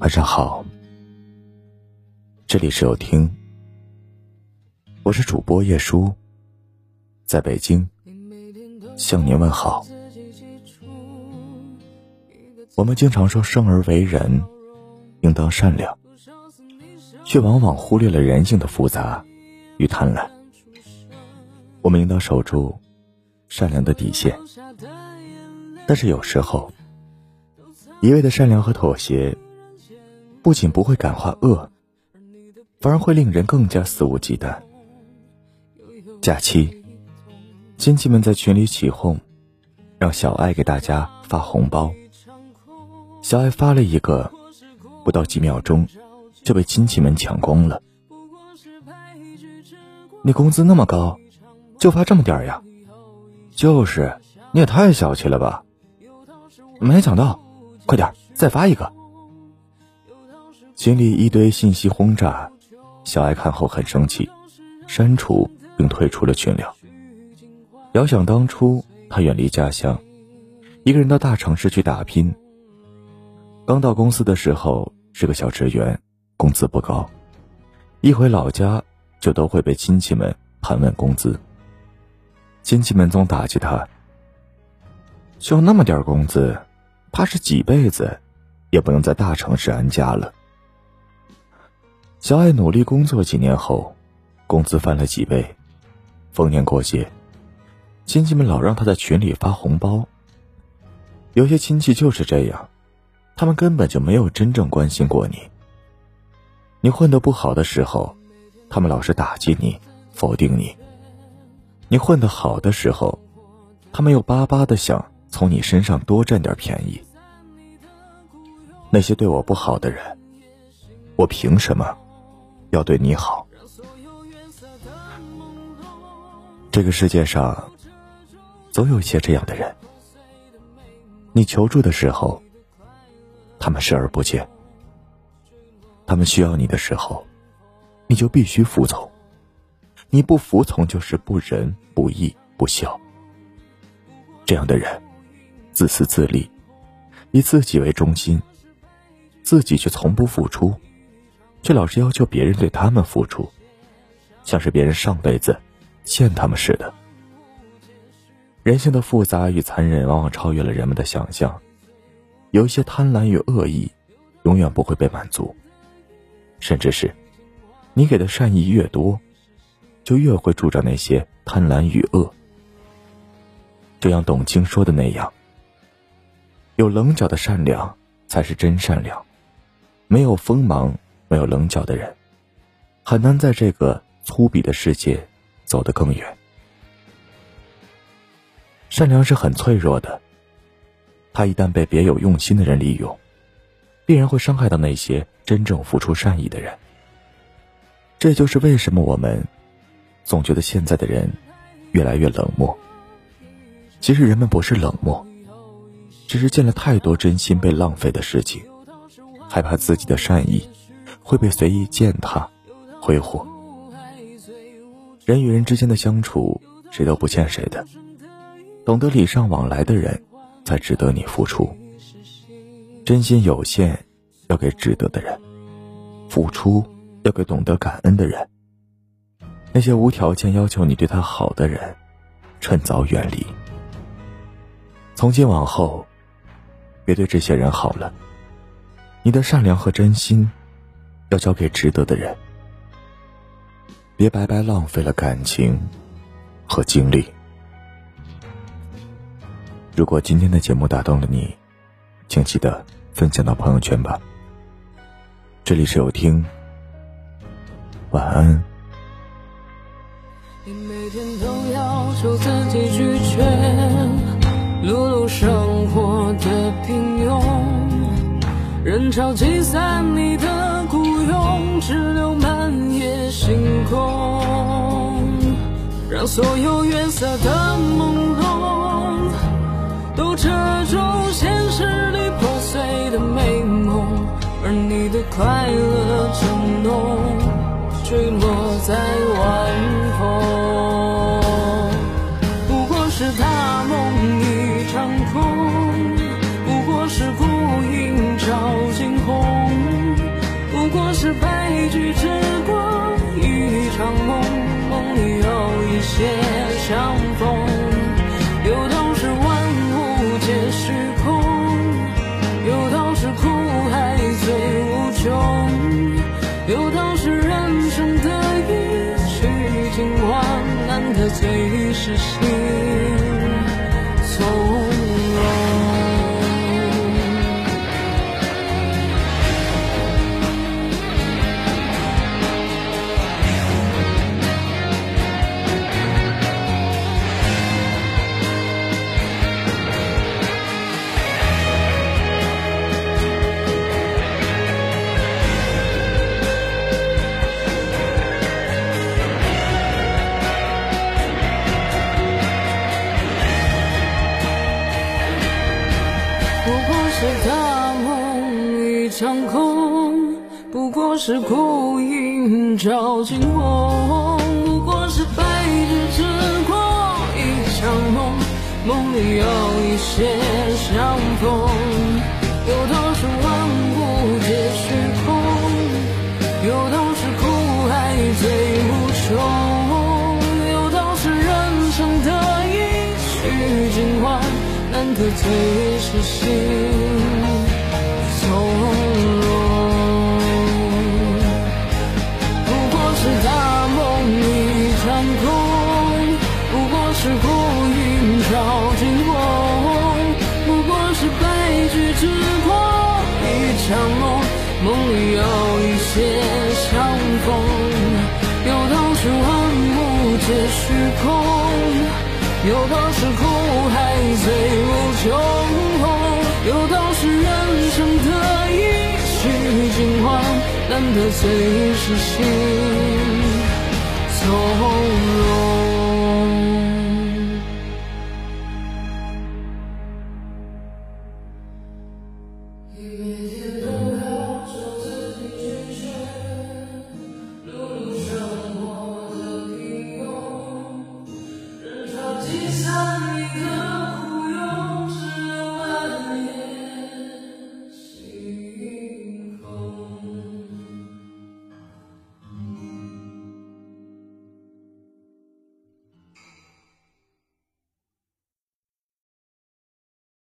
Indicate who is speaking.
Speaker 1: 晚上好，这里是有听，我是主播叶舒，在北京向您问好。我们经常说生而为人，应当善良，却往往忽略了人性的复杂与贪婪。我们应当守住善良的底线，但是有时候，一味的善良和妥协。不仅不会感化恶，反而会令人更加肆无忌惮。假期，亲戚们在群里起哄，让小爱给大家发红包。小爱发了一个，不到几秒钟，就被亲戚们抢光了。你工资那么高，就发这么点呀？就是，你也太小气了吧！没抢到，快点再发一个。经历一堆信息轰炸，小爱看后很生气，删除并退出了群聊。遥想当初，他远离家乡，一个人到大城市去打拼。刚到公司的时候是个小职员，工资不高，一回老家就都会被亲戚们盘问工资。亲戚们总打击他，就那么点工资，怕是几辈子也不能在大城市安家了。小爱努力工作几年后，工资翻了几倍。逢年过节，亲戚们老让他在群里发红包。有些亲戚就是这样，他们根本就没有真正关心过你。你混得不好的时候，他们老是打击你、否定你；你混得好的时候，他们又巴巴的想从你身上多占点便宜。那些对我不好的人，我凭什么？要对你好。这个世界上，总有一些这样的人。你求助的时候，他们视而不见；他们需要你的时候，你就必须服从。你不服从，就是不仁不义不孝。这样的人，自私自利，以自己为中心，自己却从不付出。却老是要求别人对他们付出，像是别人上辈子欠他们似的。人性的复杂与残忍，往往超越了人们的想象。有一些贪婪与恶意，永远不会被满足。甚至是，你给的善意越多，就越会助长那些贪婪与恶。就像董卿说的那样：“有棱角的善良才是真善良，没有锋芒。”没有棱角的人，很难在这个粗鄙的世界走得更远。善良是很脆弱的，他一旦被别有用心的人利用，必然会伤害到那些真正付出善意的人。这就是为什么我们总觉得现在的人越来越冷漠。其实人们不是冷漠，只是见了太多真心被浪费的事情，害怕自己的善意。会被随意践踏、挥霍。人与人之间的相处，谁都不欠谁的。懂得礼尚往来的人，才值得你付出。真心有限，要给值得的人；付出要给懂得感恩的人。那些无条件要求你对他好的人，趁早远离。从今往后，别对这些人好了。你的善良和真心。要交给值得的人，别白白浪费了感情和精力。如果今天的节目打动了你，请记得分享到朋友圈吧。这里是有听，晚安。
Speaker 2: 你每天都要求自己拒绝碌碌生活的平庸，人潮挤散你的。只留满夜星空，让所有月色的朦胧都遮住现实里破碎的美梦，而你的快乐正浓，坠落在白驹之过一场梦，梦里有一些相逢。有道是万物皆虚空，有道是苦海最无穷，有道是人生的一曲尽欢，难得最是心。不过是孤影照惊鸿，不过是白日之过一场梦，梦里有一些相逢。有道是万物皆虚空，有道是苦海最无穷，有道是人生得意须尽欢，难得最是心。梦里有一些相逢有道是万物皆虚空。有道是苦海最无穷有道是人生得意须尽欢难得最是心从容